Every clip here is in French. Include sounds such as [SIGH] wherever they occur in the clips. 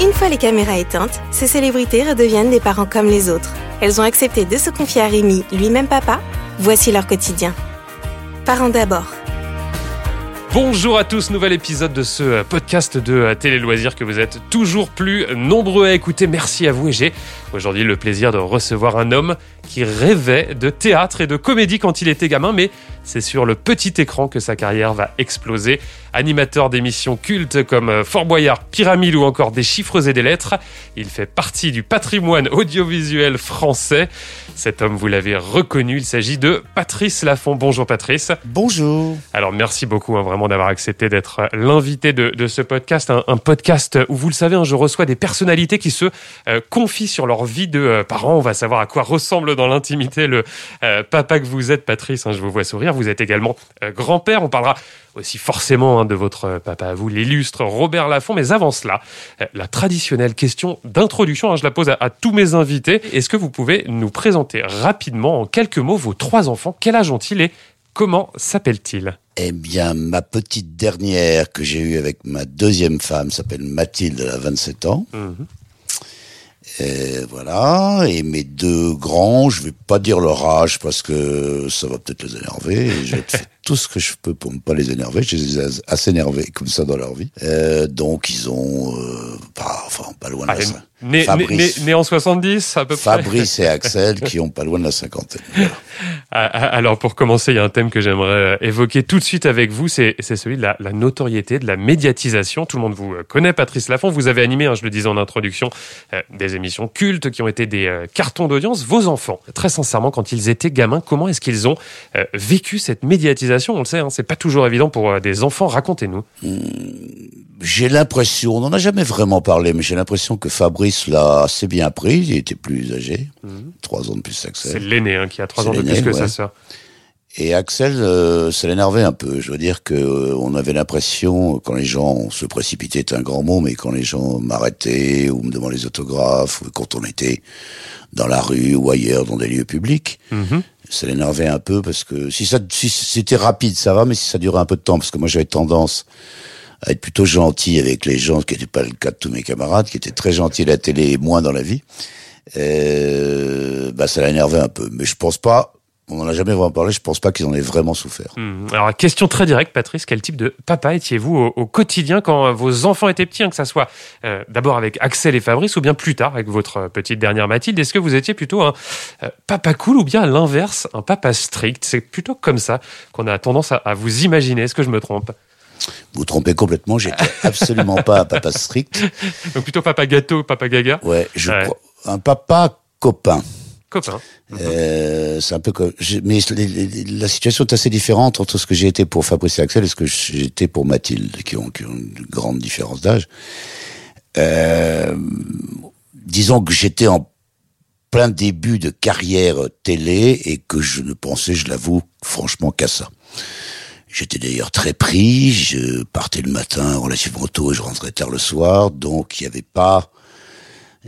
Une fois les caméras éteintes, ces célébrités redeviennent des parents comme les autres. Elles ont accepté de se confier à Rémi, lui-même papa. Voici leur quotidien. Parents d'abord. Bonjour à tous, nouvel épisode de ce podcast de Télé Loisirs que vous êtes toujours plus nombreux à écouter. Merci à vous et j'ai aujourd'hui le plaisir de recevoir un homme qui rêvait de théâtre et de comédie quand il était gamin, mais c'est sur le petit écran que sa carrière va exploser. Animateur d'émissions cultes comme Fort Boyard, Pyramide ou encore Des chiffres et des lettres, il fait partie du patrimoine audiovisuel français. Cet homme, vous l'avez reconnu, il s'agit de Patrice Laffont. Bonjour Patrice. Bonjour. Alors merci beaucoup hein, vraiment d'avoir accepté d'être l'invité de, de, ce podcast, un, un, podcast où vous le savez, hein, je reçois des personnalités qui se euh, confient sur leur vie de euh, parents. On va savoir à quoi ressemble dans l'intimité le euh, papa que vous êtes, Patrice. Hein, je vous vois sourire. Vous êtes également euh, grand-père. On parlera aussi forcément hein, de votre papa à vous, l'illustre Robert Laffont. Mais avant cela, la traditionnelle question d'introduction, hein, je la pose à, à, tous mes invités. Est-ce que vous pouvez nous présenter rapidement, en quelques mots, vos trois enfants? Quel âge ont-ils et comment s'appellent-ils? Eh bien, ma petite dernière que j'ai eue avec ma deuxième femme s'appelle Mathilde, elle a 27 ans. Mmh. Et voilà. Et mes deux grands, je vais pas dire leur âge parce que ça va peut-être les énerver. je fais [LAUGHS] tout ce que je peux pour ne pas les énerver. Je les ai assez énervés comme ça dans leur vie. Euh, donc ils ont, euh, pas, enfin pas loin de ah, la né, Fabrice, né, né, en 70 à peu près. Fabrice et [LAUGHS] Axel qui ont pas loin de la cinquantaine. Voilà. Alors pour commencer, il y a un thème que j'aimerais évoquer tout de suite avec vous, c'est celui de la, la, notoriété, de la médiatisation. Tout le monde vous connaît, Patrice Laffont. Vous avez animé, hein, je le disais en introduction, euh, des émissions cultes qui ont été des euh, cartons d'audience. Vos enfants, très sincèrement, quand ils étaient gamins, comment est-ce qu'ils ont euh, vécu cette médiatisation On le sait, hein, c'est pas toujours évident pour euh, des enfants. Racontez-nous. Mmh, j'ai l'impression, on n'en a jamais vraiment parlé, mais j'ai l'impression que Fabrice l'a assez bien pris. Il était plus âgé, mmh. trois ans de plus qu'Axel. C'est l'aîné hein, qui a trois ans de plus que ouais. sa sœur. Et Axel, euh, ça l'énervait un peu. Je veux dire que euh, on avait l'impression, quand les gens se précipitaient, est un grand mot, mais quand les gens m'arrêtaient ou me demandaient les autographes, ou quand on était dans la rue ou ailleurs, dans des lieux publics, mmh. ça l'énervait un peu parce que si ça, si c'était rapide, ça va, mais si ça durait un peu de temps, parce que moi j'avais tendance à être plutôt gentil avec les gens, ce qui n'était pas le cas de tous mes camarades, qui étaient très gentils à la télé et moins dans la vie. Euh, bah ça l'énervait un peu. Mais je pense pas on n'en a jamais vraiment parlé, je pense pas qu'ils en aient vraiment souffert. Mmh. Alors, question très directe, Patrice, quel type de papa étiez-vous au, au, quotidien quand vos enfants étaient petits, hein, que ça soit euh, d'abord avec Axel et Fabrice ou bien plus tard avec votre petite dernière Mathilde? Est-ce que vous étiez plutôt un euh, papa cool ou bien à l'inverse, un papa strict? C'est plutôt comme ça qu'on a tendance à, à vous imaginer. Est-ce que je me trompe? Vous trompez complètement, j'étais absolument pas un papa strict. [LAUGHS] Donc plutôt papa gâteau, papa gaga? Ouais, je ouais. crois. Un papa copain. Copain. Euh, c'est un peu comme, mais la situation est assez différente entre ce que j'ai été pour Fabrice et Axel et ce que été pour Mathilde, qui ont, qui ont une grande différence d'âge. Euh, disons que j'étais en plein début de carrière télé et que je ne pensais, je l'avoue, franchement qu'à ça. J'étais d'ailleurs très pris, je partais le matin relativement tôt et je rentrais tard le soir, donc il n'y avait pas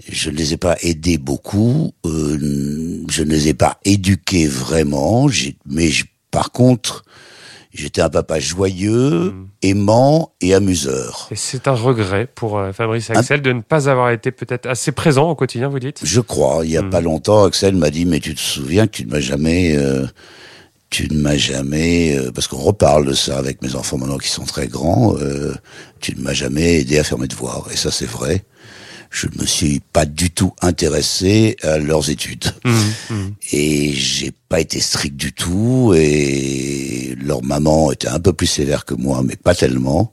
je ne les ai pas aidés beaucoup, euh, je ne les ai pas éduqués vraiment, mais par contre, j'étais un papa joyeux, mmh. aimant et amuseur. Et c'est un regret pour euh, Fabrice Axel un... de ne pas avoir été peut-être assez présent au quotidien, vous dites? Je crois. Il y a mmh. pas longtemps, Axel m'a dit, mais tu te souviens que tu ne m'as jamais... Euh, tu ne m'as jamais, euh, parce qu'on reparle de ça avec mes enfants maintenant qui sont très grands, euh, tu ne m'as jamais aidé à faire mes devoirs. Et ça, c'est vrai je ne me suis pas du tout intéressé à leurs études. Mmh, mmh. Et j'ai pas été strict du tout. Et leur maman était un peu plus sévère que moi, mais pas tellement.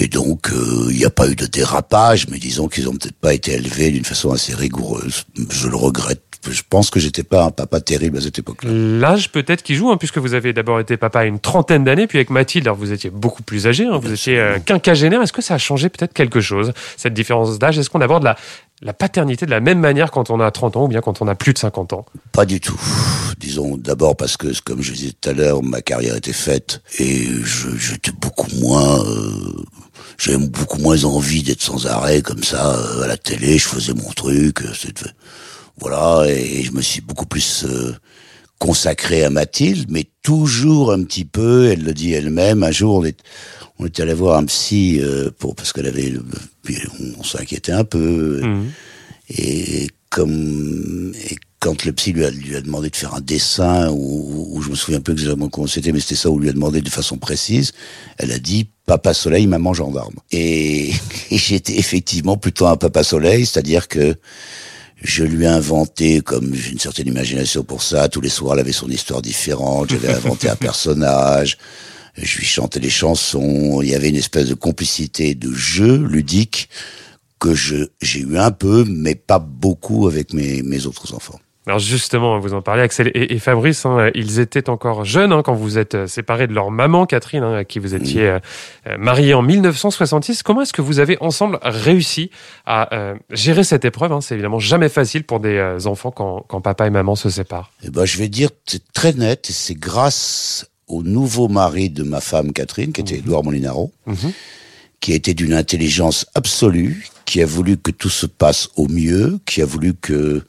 Et donc, il euh, n'y a pas eu de dérapage, mais disons qu'ils ont peut-être pas été élevés d'une façon assez rigoureuse. Je le regrette je pense que j'étais pas un papa terrible à cette époque-là. L'âge peut-être qui joue, hein, puisque vous avez d'abord été papa à une trentaine d'années, puis avec Mathilde, alors vous étiez beaucoup plus âgé, hein, vous étiez euh, quinquagénaire. Est-ce que ça a changé peut-être quelque chose, cette différence d'âge? Est-ce qu'on aborde la, la paternité de la même manière quand on a 30 ans ou bien quand on a plus de 50 ans? Pas du tout. Disons d'abord parce que, comme je disais tout à l'heure, ma carrière était faite et j'étais beaucoup moins... Euh, J'avais beaucoup moins envie d'être sans arrêt comme ça euh, à la télé, je faisais mon truc. Voilà, et je me suis beaucoup plus euh, consacré à Mathilde, mais toujours un petit peu, elle le dit elle-même, un jour on est, on était allé voir un psy euh, pour parce qu'elle avait, on, s'inquiétait un peu, Mhm. et comme et quand le psy lui a, lui a demandé de faire un dessin, ou, ou je me souviens plus exactement comment c'était, mais c'était ça, où lui a demandé de façon précise, elle a dit Papa Soleil, Maman Gendarme. Et, [LAUGHS] et j'étais effectivement plutôt un Papa Soleil, c'est-à-dire que je lui ai inventé, comme j'ai une certaine imagination pour ça, tous les soirs elle avait son histoire différente, j'avais inventé un personnage, je lui chantais des chansons, il y avait une espèce de complicité de jeu ludique que j'ai eu un peu, mais pas beaucoup avec mes, mes autres enfants. Alors justement, vous en parlez, Axel et, et Fabrice, hein, ils étaient encore jeunes hein, quand vous êtes euh, séparés de leur maman, Catherine, hein, à qui vous étiez euh, euh, mariés en 1966. Comment est-ce que vous avez ensemble réussi à euh, gérer cette épreuve C'est évidemment jamais facile pour des enfants quand, quand papa et maman se séparent. Eh ben, je vais dire, c'est très net, et c'est grâce au nouveau mari de ma femme Catherine, qui était Edouard Molinaro, Mhm. qui a été d'une intelligence absolue, qui a voulu que tout se passe au mieux, qui a voulu que,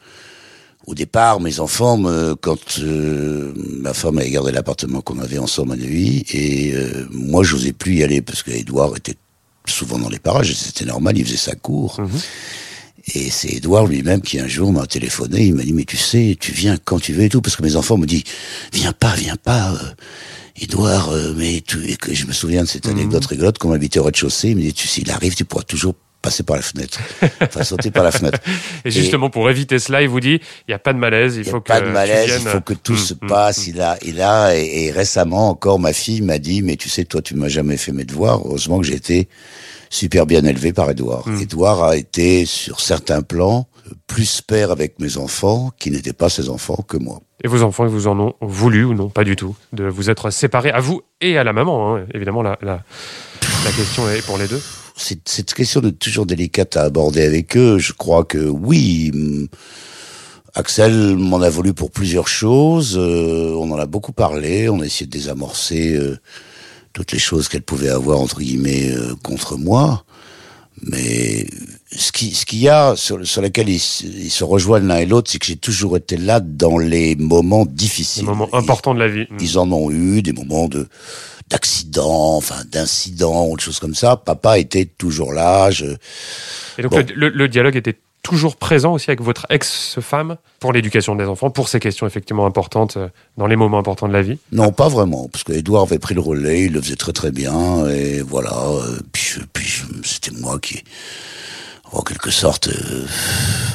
au départ, mes enfants, me- quand euh, ma femme avait gardé l'appartement qu'on avait ensemble à nuit, et euh, moi, j'osais plus y aller parce qu'Edouard était souvent dans les parages, et c'était normal, il faisait sa cour. Mhm. Et c'est Edouard lui-même qui un jour m'a téléphoné, il m'a dit mais tu sais, tu viens quand tu veux et tout, parce que mes enfants me disent viens pas, viens pas, Edouard, euh, mais tu, et que je me souviens de cette anecdote rigolote qu'on habitait au rez-de-chaussée, il me dit tu sais, il arrive, tu pourras toujours passer par la fenêtre, enfin sauter par la fenêtre. [LAUGHS] Et justement, pour éviter cela, il vous dit, il n'y a pas de malaise, il n'y faut a que pas de malaise, il faut que tout Mm, se mm, passe. Il a, il a, et, et récemment encore, ma fille m'a dit, mais tu sais, toi, tu m'as jamais fait mes devoirs. Heureusement que j'ai été super bien élevé par Edouard. Mm. Edouard a été, sur certains plans, plus père avec mes enfants qui n'étaient pas ses enfants que moi. Et vos enfants, ils vous en ont voulu ou non? Pas du tout. De vous être séparés, à vous et à la maman. hein. Évidemment, la, la, la question est pour les deux. Cette question de toujours délicate à aborder avec eux. Je crois que oui. hum, Axel m'en a voulu pour plusieurs choses. euh, on en a beaucoup parlé. On a essayé de désamorcer euh, toutes les choses qu'elle pouvait avoir entre guillemets euh, contre moi. Mais ce qui ce qu'il y a sur sur lequel ils, se- ils se rejoignent l'un et l'autre, c'est que j'ai toujours été là dans les moments difficiles. un moment Ils- important de la vie. Ils en ont eu des moments de d'accidents, enfin d'incidents ou de choses comme ça. Papa était toujours là. Je, Et donc Bon. le, le- dialogue était toujours présent aussi avec votre ex-femme pour l'éducation des enfants, pour ces questions effectivement importantes euh, dans les moments importants de la vie? Non, pas vraiment, parce que Edouard avait pris le relais, il le faisait très très bien, et voilà. euh, Puis, puis c'était moi qui, en quelque sorte, euh,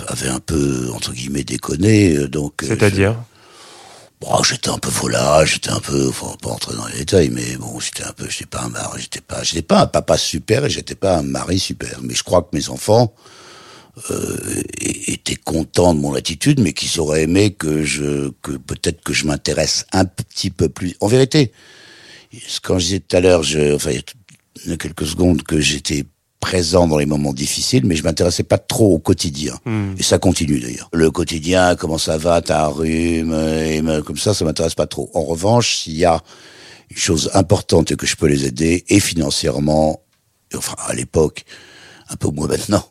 avait un peu entre guillemets déconné. euh, Donc, euh, C'est-à-dire bon, j'étais un peu volage, j'étais un peu, faut pas entrer dans les détails, mais bon, j'étais un peu, j'étais pas un mari, j'étais pas, j'étais pas un papa super et j'étais pas un mari super. Mais je crois que mes enfants euh, étaient contents de mon attitude, mais qu'ils auraient aimé que je, que peut-être que je m'intéresse un petit peu plus. En vérité, quand je disais tout à l'heure, je, enfin, il y a quelques secondes que j'étais présent dans les moments difficiles, mais je m'intéressais pas trop au quotidien. Hmm. Et ça continue d'ailleurs. Le quotidien, comment ça va, t'as un rhume, et me- comme ça, ça m'intéresse pas trop. En revanche, s'il y a une chose importante et que je peux les aider, et financièrement, enfin à l'époque, un peu moins maintenant,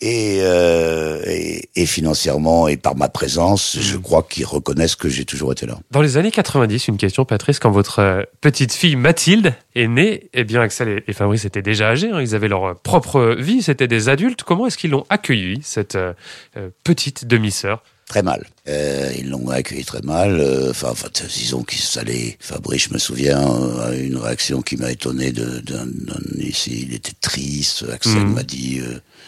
et, euh, et, et financièrement et par ma présence, je crois qu'ils reconnaissent que j'ai toujours été là. Dans les années 90, une question, Patrice, quand votre euh, petite fille Mathilde est née, eh bien Axel et- Fabrice étaient déjà âgés, hein, ils avaient leur euh, propre vie, c'était des adultes. Comment est-ce qu'ils l'ont accueilli, cette euh, petite demi-sœur? Très mal. Euh, ils l'ont accueilli très mal. Enfin, enfin, disons qu'ils s'allaient. Fabrice, je me souviens, a eu une réaction qui m'a étonné. De, d'un, d'un- ici, il était triste. Axel Mhm. m'a dit,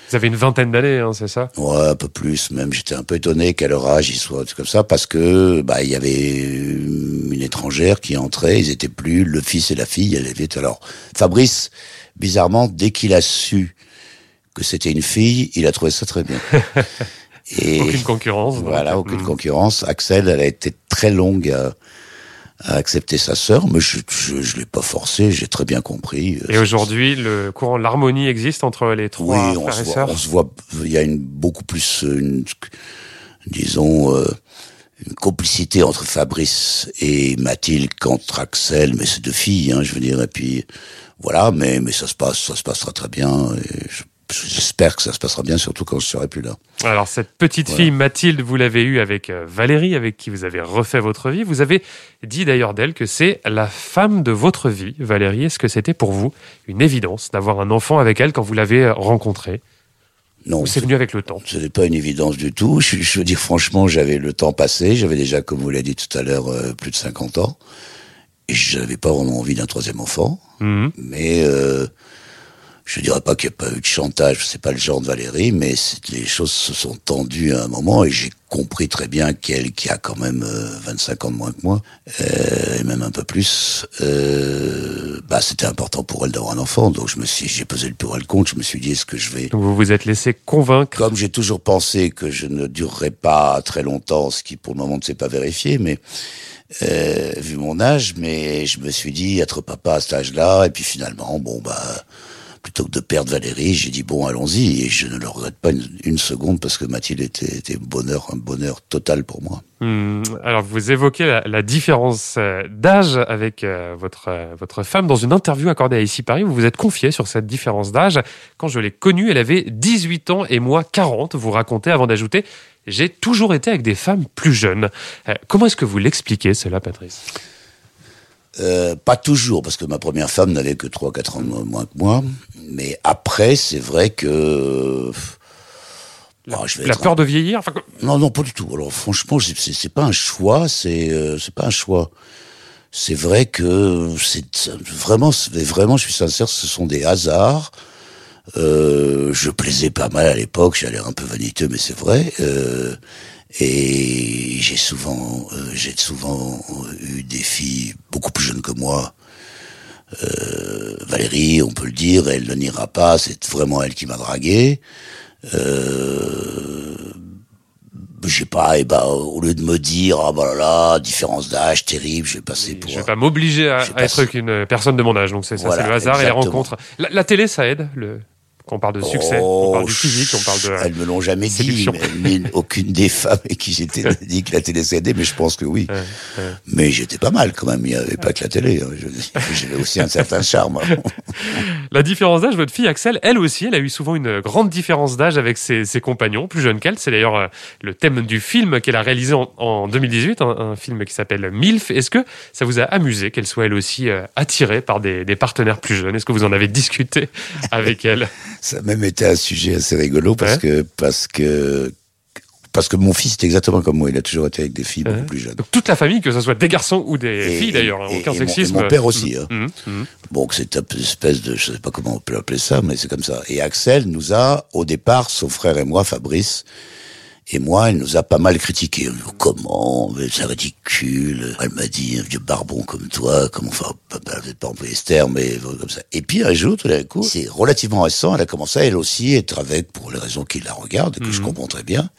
Vous avez une vingtaine d'années, hein, c'est ça? Ouais, un peu plus. Même, j'étais un peu étonné qu'à leur âge, ils soient comme ça, parce que bah, il y avait une étrangère qui entrait. Ils étaient plus le fils et la fille. Elle était alors. Fabrice, bizarrement, dès qu'il a su que c'était une fille, il a trouvé ça très bien. [LAUGHS] Et Aucune concurrence. voilà, aucune Hmm. concurrence. Axel, elle a été très longue à, à accepter sa sœur, mais je je, je l'ai pas forcé, j'ai très bien compris. Et aujourd'hui, le courant, l'harmonie existe entre les oui, trois on frères se, et voit, sœurs on se voit, il y a une beaucoup plus, une, disons, euh, une complicité entre Fabrice et Mathilde qu'entre Axel, mais c'est deux filles, hein, je veux dire, et puis voilà, mais mais ça se passe, ça se passe très très bien. Et je j'espère que ça se passera bien, surtout quand je serai plus là. Alors cette petite fille Mathilde, vous l'avez eue avec euh, Valérie, avec qui vous avez refait votre vie. Vous avez dit d'ailleurs d'elle que c'est la femme de votre vie. Valérie, est-ce que c'était pour vous une évidence d'avoir un enfant avec elle quand vous l'avez euh, rencontrée? Non, c'est venu avec le temps? Ce n'est pas une évidence du tout. Je, je veux dire franchement, j'avais le temps passé. J'avais déjà, comme vous l'avez dit tout à l'heure, euh, plus de 50 ans. Et je n'avais pas vraiment envie d'un troisième enfant. Mhm. Mais euh, je dirais pas qu'il n'y a pas eu de chantage, c'est pas le genre de Valérie, mais les choses se sont tendues à un moment et j'ai compris très bien qu'elle, qui a quand même 25 ans de moins que moi, euh, et même un peu plus, euh, bah c'était important pour elle d'avoir un enfant. Donc je me suis, j'ai pesé le pour et le contre. Je me suis dit, est-ce que je vais Donc vous vous êtes laissé convaincre Comme j'ai toujours pensé que je ne durerais pas très longtemps, ce qui pour le moment ne s'est pas vérifié, mais euh, vu mon âge, mais je me suis dit être papa à cet âge-là, et puis finalement, bon bah plutôt que de perdre Valérie, j'ai dit bon, allons-y, et je ne le regrette pas une, seconde parce que Mathilde était, était bonheur, un bonheur total pour moi. Hmm, alors vous évoquez la, différence euh, d'âge avec euh, votre euh, votre femme dans une interview accordée à ici Paris. Vous vous êtes confié sur cette différence d'âge. Quand je l'ai connue, elle avait 18 ans et moi 40. Vous racontez avant d'ajouter j'ai toujours été avec des femmes plus jeunes. comment est-ce que vous l'expliquez cela, Patrice? Euh, pas toujours, parce que ma première femme n'avait que 3-4 ans moins que moi. Mais après, c'est vrai que... La, je vais la peur de vieillir Non, non, pas du tout. Alors franchement, c'est pas un choix, c'est euh, c'est pas un choix. C'est vrai que c'est vraiment, vraiment, je suis sincère, ce sont des hasards. Euh, je plaisais pas mal à l'époque, j'ai l'air un peu vaniteux, mais c'est vrai. Euh, et j'ai souvent, euh, j'ai souvent eu des filles beaucoup plus jeunes que moi. Euh, Valérie, on peut le dire, elle ne n'ira pas, c'est vraiment elle qui m'a dragué. Euh, j'ai pas, et bah, au lieu de me dire, ah bah là là, différence d'âge terrible, je vais passer pour. Je vais pas m'obliger à, être qu'une personne de mon âge, donc c'est ça, c'est le hasard et les rencontres. La, la, télé, ça aide, le, on parle de succès, on parle du physique, on parle de. Elles me l'ont jamais dit, mais, aucune des femmes qui j'étais dit que la télé s'aidait, mais je pense que oui. Mais j'étais pas mal quand même, il n'y avait pas que la télé. Hein. J'avais aussi un certain charme. [LAUGHS] la différence d'âge, votre fille Axel, elle aussi, elle a eu souvent une grande différence d'âge avec ses, compagnons, plus jeunes qu'elle. C'est d'ailleurs euh, le thème du film qu'elle a réalisé en, 2018, un, film qui s'appelle MILF. Est-ce que ça vous a amusé qu'elle soit elle aussi euh, attirée par des, des partenaires plus jeunes? Est-ce que vous en avez discuté avec elle? [LAUGHS] ça a même été un sujet assez rigolo parce que parce que parce que mon fils est exactement comme moi, il a toujours été avec des filles beaucoup plus jeunes. Donc toute la famille, que ce soit des garçons ou des filles d'ailleurs, aucun sexisme. Mon, mon, père aussi. Hein. Mmh, mmh. Bon, c'est une espèce de, je sais pas comment on peut appeler ça, mais c'est comme ça. Et Axel nous a, au départ, son frère et moi, Fabrice, et moi, elle nous a pas mal critiqué. Comment C'est ridicule? Elle m'a dit, un vieux barbon comme toi, comment enfin, peut-être pas en polyester, mais comme ça. Et puis un jour, tout d'un coup, c'est relativement récent, elle a commencé elle aussi être avec, pour les raisons qui la regardent, que je mhm. comprends très bien,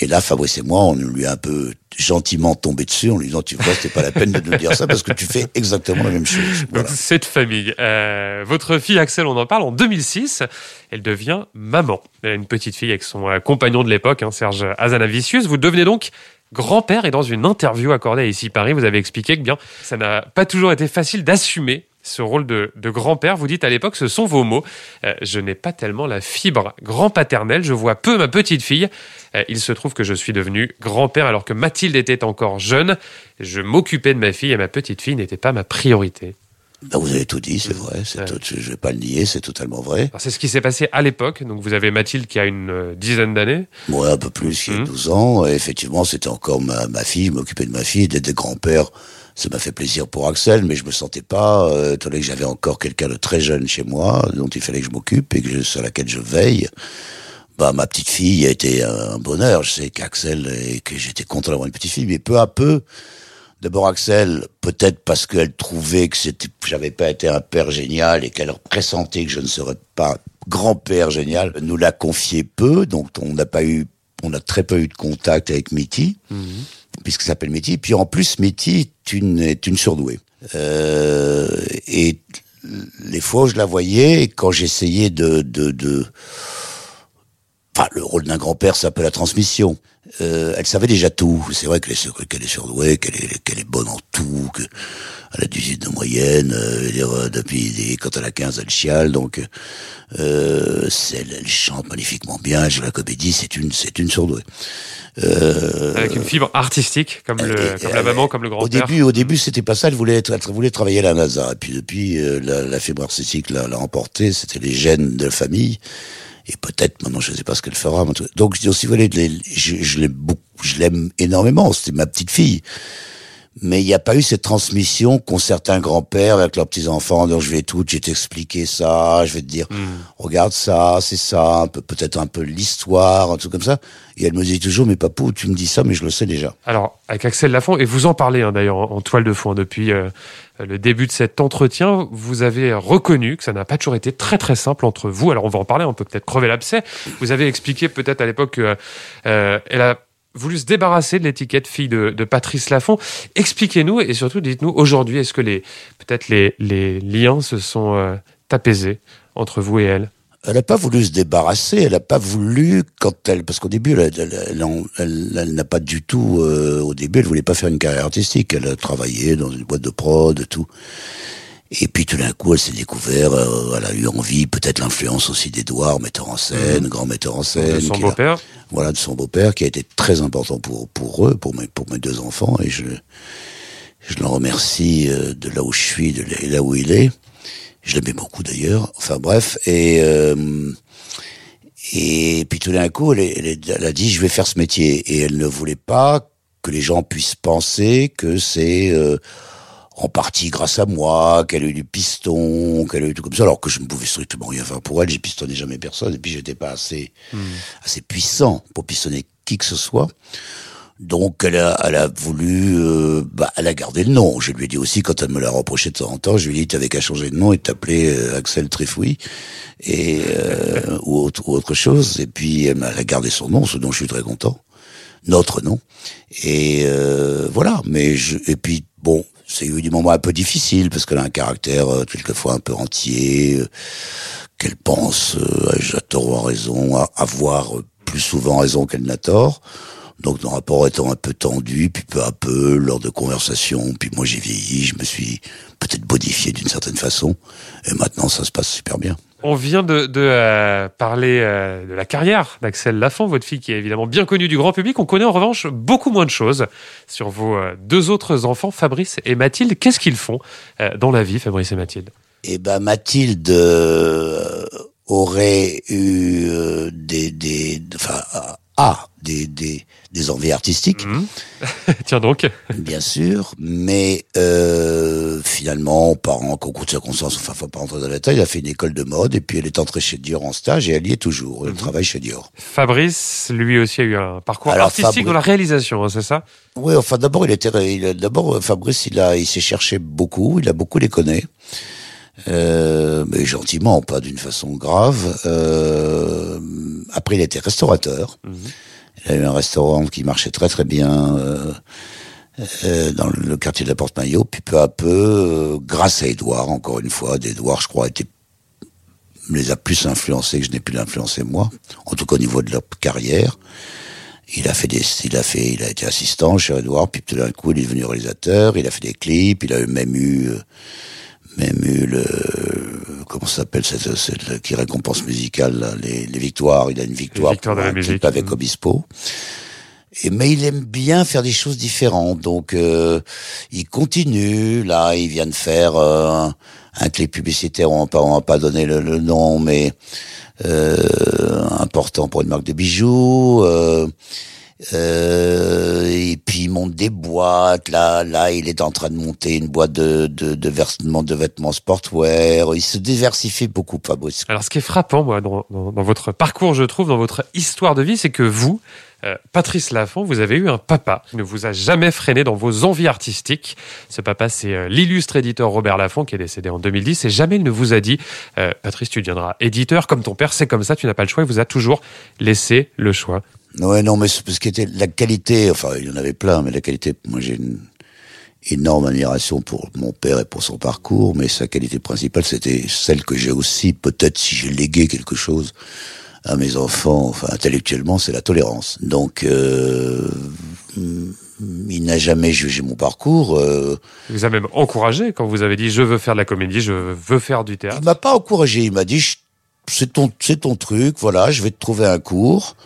et là, Fabrice et moi, on lui a un peu gentiment tombé dessus en lui disant, tu vois, c'était pas la peine de nous dire ça parce que tu fais exactement la même chose. Donc, cette famille. Euh, votre fille Axel, on en parle, en 2006, elle devient maman. Elle a une petite fille avec son euh, compagnon de l'époque, hein, Serge Azanavicius. Vous devenez donc grand-père et dans une interview accordée à ici Paris, vous avez expliqué que bien, ça n'a pas toujours été facile d'assumer ce rôle de, grand-père. Vous dites à l'époque, ce sont vos mots. Euh, je n'ai pas tellement la fibre grand-paternelle. Je vois peu ma petite fille. Euh, il se trouve que je suis devenu grand-père alors que Mathilde était encore jeune. Je m'occupais de ma fille et ma petite fille n'était pas ma priorité. Ben, vous avez tout dit, c'est vrai. je ne vais pas le nier, c'est totalement vrai. C'est ce qui s'est passé à l'époque. Donc vous avez Mathilde qui a une euh, dizaine d'années. Ouais, un peu plus, qui a 12 mmh. ans. Et effectivement, c'était encore ma, ma fille. Je m'occupais de ma fille, d'être grand-père ça m'a fait plaisir pour Axel, mais je me sentais pas, euh, étant donné que j'avais encore quelqu'un de très jeune chez moi, dont il fallait que je m'occupe et que sur laquelle je veille. Bah, ma petite fille a été un bonheur. Je sais qu'Axel et que j'étais content d'avoir une petite fille, mais peu à peu, d'abord Axel, peut-être parce qu'elle trouvait que c'était, j'avais pas été un père génial et qu'elle pressentait que je ne serais pas grand-père génial, nous l'a confié peu, donc on n'a pas eu, on a très peu eu de contact avec Mitty. Puisque ça s'appelle Métis. Puis en plus, Métis est une, est une surdouée. Euh, et les fois où je la voyais, quand j'essayais de, de, de... Enfin, le rôle d'un grand-père, c'est un peu la transmission. Euh, elle savait déjà tout. C'est vrai qu'elle est, qu'elle est surdouée, qu'elle est, qu'elle est bonne en tout, qu'elle a 18 de moyenne, euh, euh, depuis quand elle a 15, elle chiale. Donc, euh, elle, elle, chante magnifiquement bien, elle joue la comédie, c'est une, c'est une sourdouée. Euh, Avec une fibre artistique, comme, le, comme la maman, comme le Au grand-père. début, au début, c'était pas ça. Elle voulait être, elle voulait travailler à la NASA. Et puis depuis, euh, la, la fibre artistique l'a, l'a emporté. C'était les gènes de la famille. Et peut-être maintenant, je sais pas ce qu'elle fera. Donc, dis aussi, voilà, je, je l'aime énormément. C'était ma petite fille. Mais il n'y a pas eu cette transmission qu'ont certains grands-pères avec leurs petits-enfants. Donc, je vais tout, je vais t'expliquer ça, je vais te dire, regarde ça, c'est ça, peut-être un peu l'histoire, un truc comme ça. Et elle me dit toujours, mais papou, tu me dis ça, mais je le sais déjà. Alors, avec Axel Lafont, et vous en parlez hein, d'ailleurs en, en toile de fond depuis euh, le début de cet entretien, vous avez reconnu que ça n'a pas toujours été très très simple entre vous. Alors, on va en parler, on peut peut-être crever l'abcès. Vous avez expliqué peut-être à l'époque qu'elle a voulu se débarrasser de l'étiquette fille de, de Patrice Lafont. Expliquez-nous et surtout dites-nous aujourd'hui, est-ce que les peut-être les, les liens se sont euh, apaisés entre vous et elle? Elle n'a pas voulu se débarrasser, elle n'a pas voulu quand elle, parce qu'au début, elle, elle, n'a pas du tout, euh, au début, elle voulait pas faire une carrière artistique. Elle a travaillé dans une boîte de prod, tout. Et puis tout d'un coup, elle s'est découverte, euh, elle a eu envie, peut-être l'influence aussi d'Edouard, metteur en scène, grand metteur en scène. de son beau-père voilà, de son beau-père, qui a été très important pour, pour eux, pour mes, pour mes deux enfants, et je, je le remercie euh, de là où je suis, de là- où il est. Je l'aimais beaucoup d'ailleurs. Enfin bref, et euh, et puis tout d'un coup, elle, elle, elle a dit je vais faire ce métier, et elle ne voulait pas que les gens puissent penser que c'est euh, en partie grâce à moi, qu'elle a eu du piston, qu'elle a eu tout comme ça, alors que je ne pouvais strictement rien faire pour elle, j'ai pistonné jamais personne, et puis j'étais pas assez, assez puissant pour pistonner qui que ce soit. Donc elle a, elle a voulu, euh, bah, elle a gardé le nom. Je lui ai dit aussi quand elle me l'a reproché de temps en temps, je lui ai dit t'avais qu'à changer de nom et t'appeler euh, Axel Trifouille et euh, ou, autre, ou autre chose. Et puis elle a gardé son nom, ce dont je suis très content, notre nom. Et euh, voilà. Mais je, et puis bon, c'est eu des moments un peu difficiles parce qu'elle a un caractère euh, quelquefois un peu entier, euh, qu'elle pense, euh, j'ai tort ou à raison, à avoir euh, plus souvent raison qu'elle n'a tort. Donc nos rapports étant un peu tendus, puis peu à peu, lors de conversations, puis moi j'ai vieilli, je me suis peut-être modifié d'une certaine façon, et maintenant ça se passe super bien. On vient de, de, euh, parler euh, de la carrière d'Axel Lafont, votre fille qui est évidemment bien connue du grand public. On connaît en revanche beaucoup moins de choses sur vos euh, deux autres enfants, Fabrice et Mathilde. Qu'est-ce qu'ils font euh, dans la vie, Fabrice et Mathilde? Et ben Mathilde euh, aurait eu des, des, enfin, a des, des, des envies artistiques. Mhm. [LAUGHS] Tiens donc. bien sûr, mais euh, finalement, par un concours de circonstances, enfin, faut pas rentrer dans la détail, il a fait une école de mode, et puis elle est entrée chez Dior en stage, et elle y est toujours, elle travaille chez Dior. Fabrice, lui aussi, a eu un parcours Alors, artistique Fabri- dans la réalisation, hein, c'est ça? Oui, enfin, d'abord, il était, il d'abord, euh, Fabrice, il a, il s'est cherché beaucoup, il a beaucoup déconné. Euh, mais gentiment, pas d'une façon grave. Euh, après, il était restaurateur. Il a eu un restaurant qui marchait très très bien euh, euh, dans le quartier de la Porte-Maillot. Puis peu à peu, euh, grâce à Édouard, encore une fois, d'Édouard, je crois, les a plus influencés que je n'ai pu l'influencer moi. En tout cas au niveau de leur carrière. Il a fait des, il a fait, il a été assistant chez Edouard, puis tout d'un coup, il est devenu réalisateur, il a fait des clips, il a même eu, même eu le, s'appelle, cette, cette, qui récompense musicale, les, les victoires, il a une victoire, pour de la un musique. avec Mhm. Obispo. Et, mais il aime bien faire des choses différentes, donc euh, il continue. Là, il vient de faire euh, un, clip publicitaire. On va pas, on va pas donner le, le nom, mais euh, important pour une marque de bijoux. Euh, euh, et puis il monte des boîtes. Là, là, il est en train de monter une boîte de de, de, vêtements, de vêtements sportwear. Il se diversifie beaucoup, Fabrice. Alors, ce qui est frappant, moi, dans- dans votre parcours, je trouve, dans votre histoire de vie, c'est que vous, euh, Patrice Lafont, vous avez eu un papa qui ne vous a jamais freiné dans vos envies artistiques. Ce papa, c'est euh, l'illustre éditeur Robert Laffont, qui est décédé en 2010, et jamais il ne vous a dit, euh, Patrice, tu deviendras éditeur comme ton père, c'est comme ça, tu n'as pas le choix. Il vous a toujours laissé le choix. Ouais, non, mais ce qui était la qualité, enfin, il y en avait plein, mais la qualité, moi j'ai une énorme admiration pour mon père et pour son parcours, mais sa qualité principale, c'était celle que j'ai aussi, peut-être si j'ai légué quelque chose à mes enfants, enfin, intellectuellement, c'est la tolérance. Donc, euh, il n'a jamais jugé mon parcours. euh, Il vous a même encouragé quand vous avez dit, je veux faire de la comédie, je veux faire du théâtre. il m'a pas encouragé, il m'a dit, c'est ton, ton truc, voilà, je vais te trouver un cours.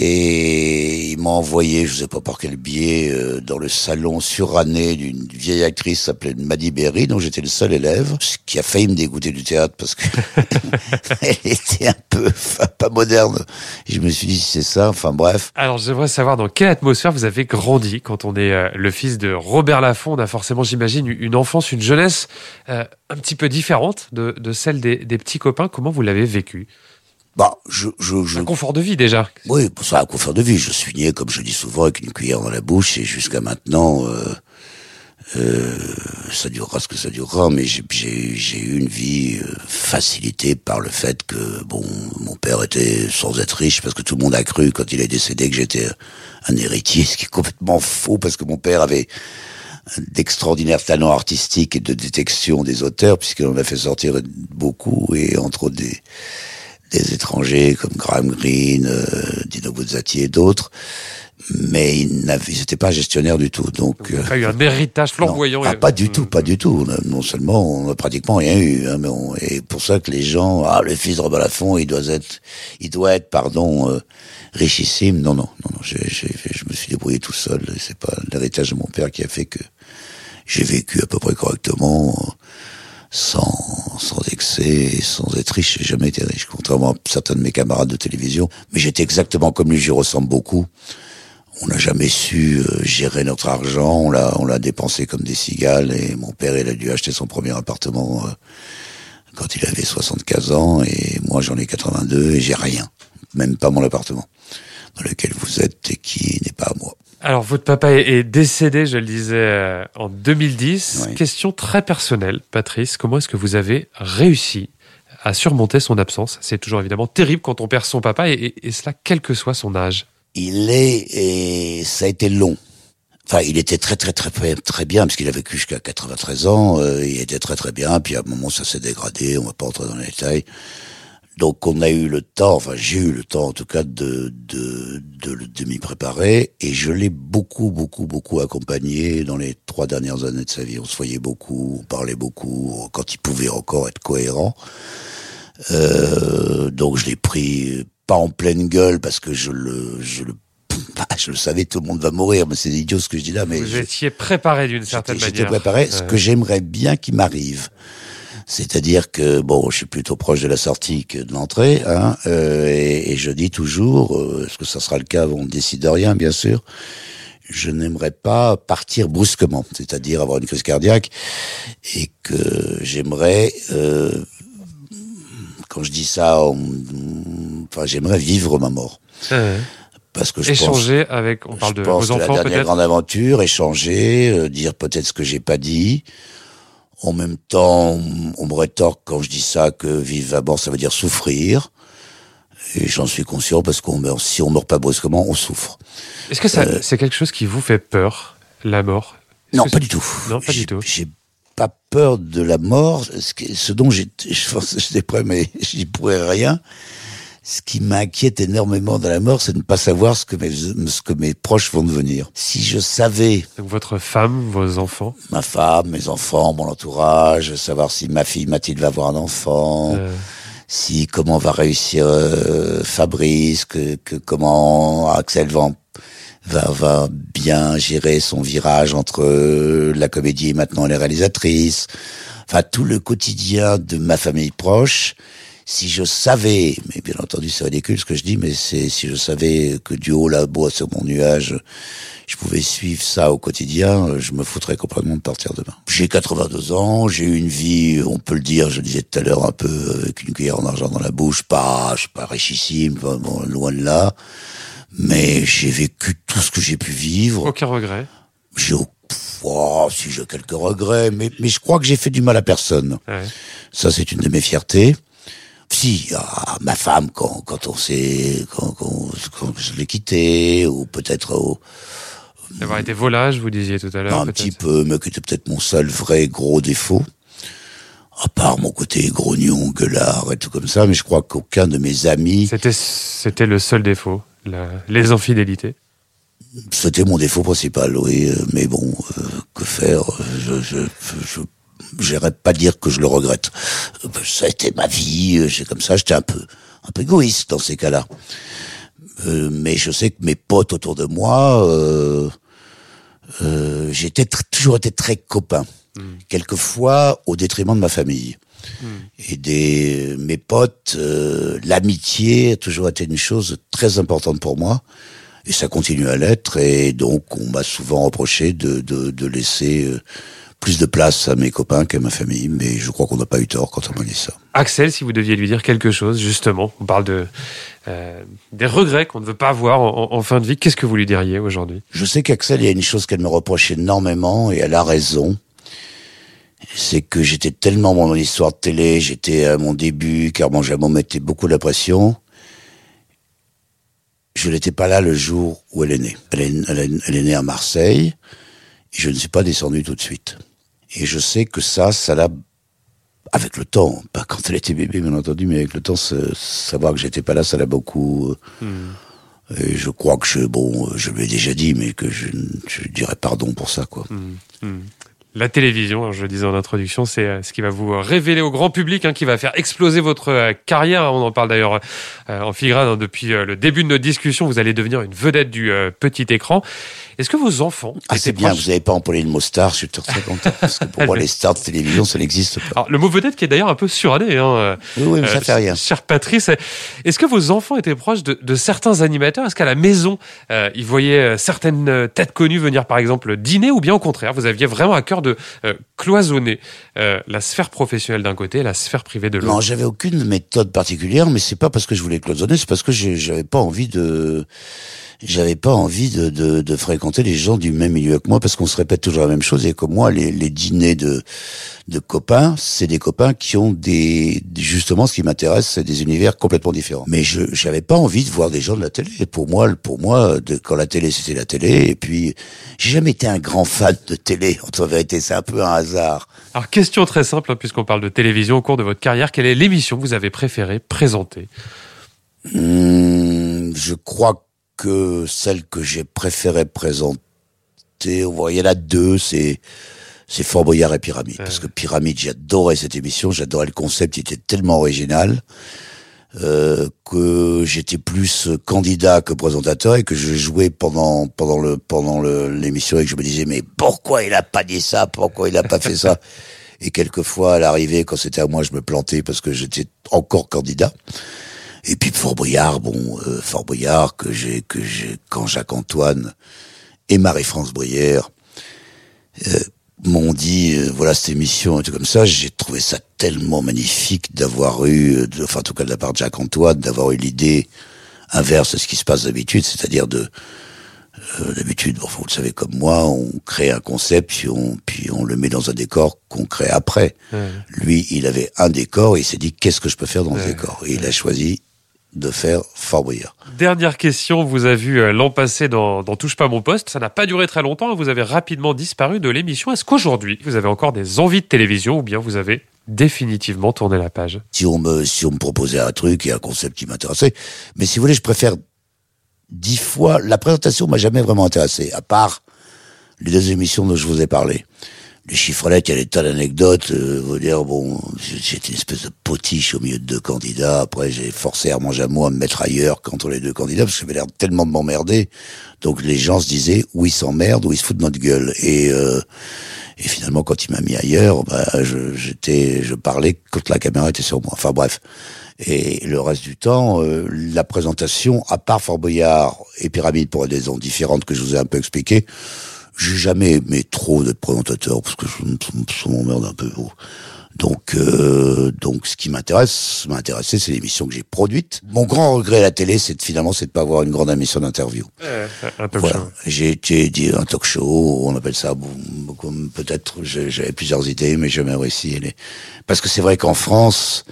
Et il m'a envoyé, je sais pas par quel biais, euh, dans le salon suranné d'une vieille actrice s'appelait Maddy Berry, dont j'étais le seul élève, ce qui a failli me dégoûter du théâtre parce que [LAUGHS] [LAUGHS] elle était un peu enfin, pas moderne. Et je me suis dit, c'est ça, enfin bref. Alors j'aimerais savoir dans quelle atmosphère vous avez grandi quand on est euh, le fils de Robert Laffont. On a forcément, j'imagine, une enfance, une jeunesse euh, un petit peu différente de, de celle des, des petits copains. Comment vous l'avez vécu? Bah, je, je, je, Un confort de vie déjà. Oui, pour ça, un confort de vie. Je suis né, comme je dis souvent, avec une cuillère dans la bouche, et jusqu'à maintenant, euh, euh, ça durera ce que ça durera, mais j'ai eu une vie euh, facilitée par le fait que, bon, mon père était sans être riche, parce que tout le monde a cru, quand il est décédé, que j'étais un héritier, ce qui est complètement faux, parce que mon père avait d'extraordinaires talents artistiques et de détection des auteurs, puisqu'il en a fait sortir beaucoup, et entre autres des, des étrangers comme Graham Greene, euh, Dino Buzzati et d'autres, mais ils n'étaient pas gestionnaires du tout. Donc, Vous n'avez euh, pas eu un héritage flamboyant. ah, pas du tout, pas du tout. On a- non seulement on a pratiquement rien eu, hein, mais on, et pour ça que les gens, ah, le fils de Robert Laffont, il doit être, il doit être, pardon, euh, richissime. Non, non, non, non. j'ai- je me suis débrouillé tout seul. C'est pas l'héritage de mon père qui a fait que j'ai vécu à peu près correctement, euh, sans, sans excès, sans être riche. J'ai jamais été riche, contrairement à certains de mes camarades de télévision. Mais j'étais exactement comme lui, j'y ressemble beaucoup. On n'a jamais su euh, gérer notre argent, on l'a, on l'a dépensé comme des cigales et mon père, il a dû acheter son premier appartement euh, quand il avait 75 ans et moi j'en ai 82 et j'ai rien, même pas mon appartement dans lequel vous êtes et qui n'est pas à moi. Alors, votre papa est, décédé, je le disais, euh, en 2010. Oui. Question très personnelle, Patrice. Comment est-ce que vous avez réussi à surmonter son absence? C'est toujours évidemment terrible quand on perd son papa, et, et- et cela quel que soit son âge. Il est et ça a été long. Enfin, il était très très très très, très bien parce qu'il a vécu jusqu'à 93 ans. euh, il était très très bien. Puis à un moment, ça s'est dégradé. On va pas entrer dans les détails. Donc, on a eu le temps. Enfin, j'ai eu le temps, en tout cas, de de de, le- de m'y préparer. Et je l'ai beaucoup beaucoup beaucoup accompagné dans les trois dernières années de sa vie. On se voyait beaucoup, on parlait beaucoup quand il pouvait encore être cohérent. Euh, donc je l'ai pris pas en pleine gueule parce que je le, je le, bah, [LAUGHS] je le savais, tout le monde va mourir, mais c'est idiot ce que je dis là, mais vous je- étiez préparé d'une j'étais certaine j'étais manière. préparé. Ce que j'aimerais bien qu'il m'arrive, c'est-à-dire que bon, je suis plutôt proche de la sortie que de l'entrée, hein, euh, et, et je dis toujours, euh, est-ce que ça sera le cas On ne décide de rien, bien sûr. Je n'aimerais pas partir brusquement, c'est-à-dire avoir une crise cardiaque, et que j'aimerais euh, quand je dis ça, on- enfin, j'aimerais vivre ma mort. Ouais. Parce que je Échanger avec, on parle je de pense vos que la enfants dernière grande aventure, échanger, euh, dire peut-être ce que j'ai pas dit. En même temps, on, me rétorque quand je dis ça que vivre à mort, ça veut dire souffrir. Et j'en suis conscient parce qu'on meurt, si on meurt pas brusquement, on souffre. Est-ce que Euh, c'est quelque chose qui vous fait peur, la mort? Non, pas du tout. Non, pas du tout. J'ai pas peur de la mort. Ce, dont j'ai, je pense que j'étais prêt, mais j'y pourrais rien. Ce qui m'inquiète énormément dans la mort, c'est de ne pas savoir ce que mes, ce que mes proches vont devenir. Si je savais Donc votre femme, vos enfants. ma femme, mes enfants, mon entourage, savoir si ma fille Mathilde va avoir un enfant, euh, si comment va réussir euh, Fabrice, que, que comment Axel va, va va bien gérer son virage entre euh, la comédie et maintenant les réalisatrices. Enfin tout le quotidien de ma famille proche. Si je savais, mais bien entendu c'est ridicule ce que je dis, mais c'est si je savais que du haut là-bas sur mon nuage, je pouvais suivre ça au quotidien, je me foutrais complètement de partir demain. J'ai 82 ans, j'ai eu une vie, on peut le dire, je le disais tout à l'heure, un peu avec une cuillère en argent dans la bouche, pas, je suis pas richissime, pas- bon, loin de là, mais j'ai vécu tout ce que j'ai pu vivre. aucun regret. J'ai, au- oh, si j'ai quelques regrets, mais, mais je crois que j'ai fait du mal à personne. Ouais. Ça, c'est une de mes fiertés. Si, à ma femme, quand, quand on s'est, quand, quand, quand je l'ai quittée, ou peut-être au, D'avoir été volage, vous disiez tout à l'heure. un petit peu, mais qui était peut-être mon seul vrai gros défaut. À part mon côté grognon, gueulard et tout comme ça, mais je crois qu'aucun de mes amis, C'était, c'était le seul défaut, la- les infidélités. c'était mon défaut principal, oui. euh, Mais bon, euh, que faire euh, je, je, je, j'irais pas dire que je le regrette. Ça a été ma vie, c'est comme ça, j'étais un peu, un peu égoïste dans ces cas-là. Euh, mais je sais que mes potes autour de moi, euh, euh, j'étais toujours été très copain. Hmm. Quelquefois au détriment de ma famille. Hmm. Et des mes potes, euh, l'amitié a toujours été une chose très importante pour moi. Et ça continue à l'être. Et donc, on m'a souvent reproché de, de, de laisser euh, plus de place à mes copains qu'à ma famille, mais je crois qu'on n'a pas eu tort quand on m'a dit ça. Axel, si vous deviez lui dire quelque chose, justement, on parle de euh, des regrets qu'on ne veut pas avoir en, fin de vie, qu'est-ce que vous lui diriez aujourd'hui? Je sais qu'Axel, il y a une chose qu'elle me reproche énormément, et elle a raison. C'est que j'étais tellement dans l'histoire de télé, j'étais à mon début, car mon mettait beaucoup de pression. Je n'étais pas là le jour où elle est née. Elle est, elle est née à Marseille, et je ne suis pas descendu tout de suite. Et je sais que ça, ça l'a, avec le temps, pas quand elle était bébé, bien entendu, mais avec le temps, savoir que j'étais pas là, ça l'a beaucoup. Euh. Et je crois que je, bon, je l'ai déjà dit, mais que je, je dirais pardon pour ça, quoi. Hmm. Hmm la télévision, hein, je le disais en introduction, c'est euh, ce qui va vous révéler au grand public, hein, qui va faire exploser votre euh, carrière. On en parle d'ailleurs euh, en filigrane hein, depuis le début de notre discussion. Vous allez devenir une vedette du petit écran. Est-ce que vos enfants Ah, c'est bien, vous n'avez pas employé le mot star, je suis très content. Parce que pour moi, [LAUGHS] les stars de télévision, ça n'existe pas. Alors, le mot vedette qui est d'ailleurs un peu suranné. Hein, oui, oui, mais ça fait rien. Cher Patrice, est-ce que vos enfants étaient proches de, de certains animateurs? Est-ce qu'à la maison, ils voyaient certaines têtes connues venir, par exemple, dîner Ou bien au contraire, vous aviez vraiment à cœur de cloisonner euh, la sphère professionnelle d'un côté et la sphère privée de l'autre? Non, j'avais aucune méthode particulière, mais c'est pas parce que je voulais cloisonner, c'est parce que j'avais pas envie de j'avais pas envie de, de, de, fréquenter les gens du même milieu que moi parce qu'on se répète toujours la même chose et comme moi les, les dîners de de copains c'est des copains qui ont des justement ce qui m'intéresse c'est des univers complètement différents. Mais je j'avais pas envie de voir des gens de la télé. Pour moi pour moi de, quand la télé c'était la télé et puis j'ai jamais été un grand fan de télé en vérité c'est un peu un hasard. Alors question très simple hein, puisqu'on parle de télévision au cours de votre carrière. Quelle est l'émission que vous avez préféré présenter hmm, je crois que celle que j'ai préféré présenter, il y en a deux, c'est c'est Fort Boyard et Pyramide. Parce que Pyramide, j'adorais cette émission, j'adorais le concept, il était tellement original. Euh, que j'étais plus candidat que présentateur et que je jouais pendant pendant le pendant l'émission et que je me disais mais pourquoi il a pas dit ça? Pourquoi il a pas fait ça? [LAUGHS] Et quelquefois à l'arrivée quand c'était à moi je me plantais parce que j'étais encore candidat et puis Fort Boyard, bon, euh, Fort Boyard que j'ai que j'ai quand Jacques Antoine et Marie-France Brière euh, m'ont dit euh, voilà cette émission et tout comme ça, j'ai trouvé ça tellement magnifique d'avoir eu, de, enfin en tout cas de la part de Jacques Antoine, d'avoir eu l'idée inverse de ce qui se passe d'habitude, c'est-à-dire de d'habitude, bon, vous le savez comme moi, on crée un concept puis on, puis on le met dans un décor qu'on crée après. Lui, il avait un décor et il s'est dit qu'est-ce que je peux faire dans ce décor? Et il a choisi de faire. Dernière question, vous avez vu euh, l'an passé dans, dans, Touche pas mon poste, ça n'a pas duré très longtemps, vous avez rapidement disparu de l'émission. Est-ce qu'aujourd'hui, vous avez encore des envies de télévision ou bien vous avez définitivement tourné la page? Si on me, si on me proposait un truc et un concept qui m'intéressait, mais si vous voulez, je préfère dix fois, la présentation m'a jamais vraiment intéressé, à part les deux émissions dont je vous ai parlé les chiffrelettes, il y a des tas d'anecdotes. Euh, vous dire, bon, j'étais une espèce de potiche au milieu de deux candidats. Après, j'ai forcé Armand Jameau à me mettre ailleurs qu'entre les deux candidats, parce que j'avais l'air tellement de m'emmerder. Donc les gens se disaient, ou ils s'emmerdent, ou ils se foutent de notre gueule. Et, euh, et finalement, quand il m'a mis ailleurs, bah, j'étais, je, parlais quand la caméra était sur moi. Enfin bref. Et le reste du temps, euh, la présentation, à part Fort Boyard et Pyramide pour des raisons différentes que je vous ai un peu expliquées, j'ai jamais aimé trop d'être présentateur parce que ça m'emmerde un peu. Donc, euh, donc, ce qui m'intéresse, m'intéressait, c'est l'émission que j'ai produite. Mon grand regret à la télé, c'est finalement, c'est de pas avoir une grande émission d'interview. voilà. J'ai été dit un talk show, on appelle ça, bon, peut-être, j'avais plusieurs idées, mais jamais réussi. Parce que c'est vrai qu'en France,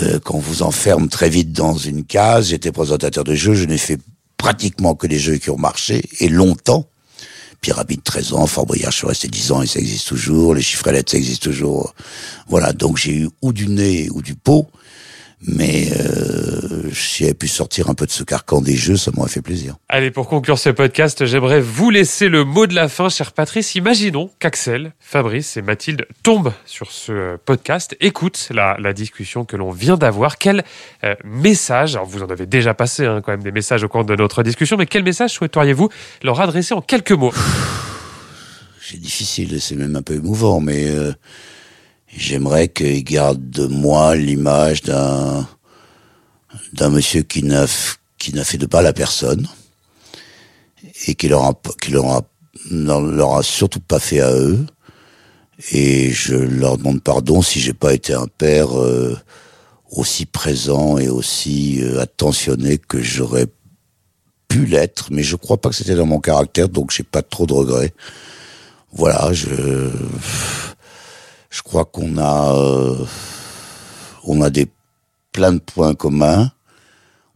euh, quand on vous enferme très vite dans une case, j'étais présentateur de jeux, je n'ai fait pratiquement que des jeux qui ont marché et longtemps. Pyramide 13 ans, Fort Boyard, je suis resté 10 ans et ça existe toujours, les chiffrelettes, ça existe toujours. Voilà, donc j'ai eu ou du nez ou du pot, mais euh, si a pu sortir un peu de ce carcan des jeux, ça m'aurait fait plaisir. Allez, pour conclure ce podcast, j'aimerais vous laisser le mot de la fin, cher Patrice. Imaginons qu'Axel, Fabrice et Mathilde tombent sur ce podcast, écoutent la, la discussion que l'on vient d'avoir. Quel euh, message, alors vous en avez déjà passé hein, quand même des messages au cours de notre discussion, mais quel message souhaiteriez-vous leur adresser en quelques mots? C'est difficile, c'est même un peu émouvant, mais euh, j'aimerais qu'ils gardent de moi l'image d'un d'un monsieur qui n'a qui n'a fait de mal à personne et qui leur a qui leur a, leur a surtout pas fait à eux. Et je leur demande pardon si j'ai pas été un père euh, aussi présent et aussi euh, attentionné que j'aurais pu l'être. Mais je crois pas que c'était dans mon caractère donc j'ai pas trop de regrets. Voilà je je crois qu'on a euh, on a des plein de points communs.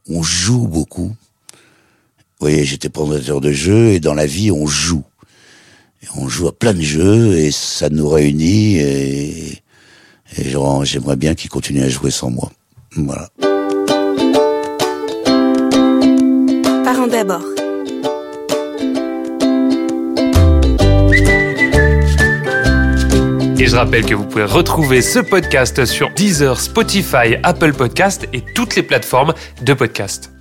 On joue beaucoup. Vous voyez, j'étais présentateur de jeux et dans la vie, on joue. On joue à plein de jeux et ça nous réunit et j'aimerais bien qu'ils continuent à jouer sans moi. Voilà. Parents d'abord. Et je rappelle que vous pouvez retrouver ce podcast sur Deezer, Spotify, Apple Podcast et toutes les plateformes de podcast.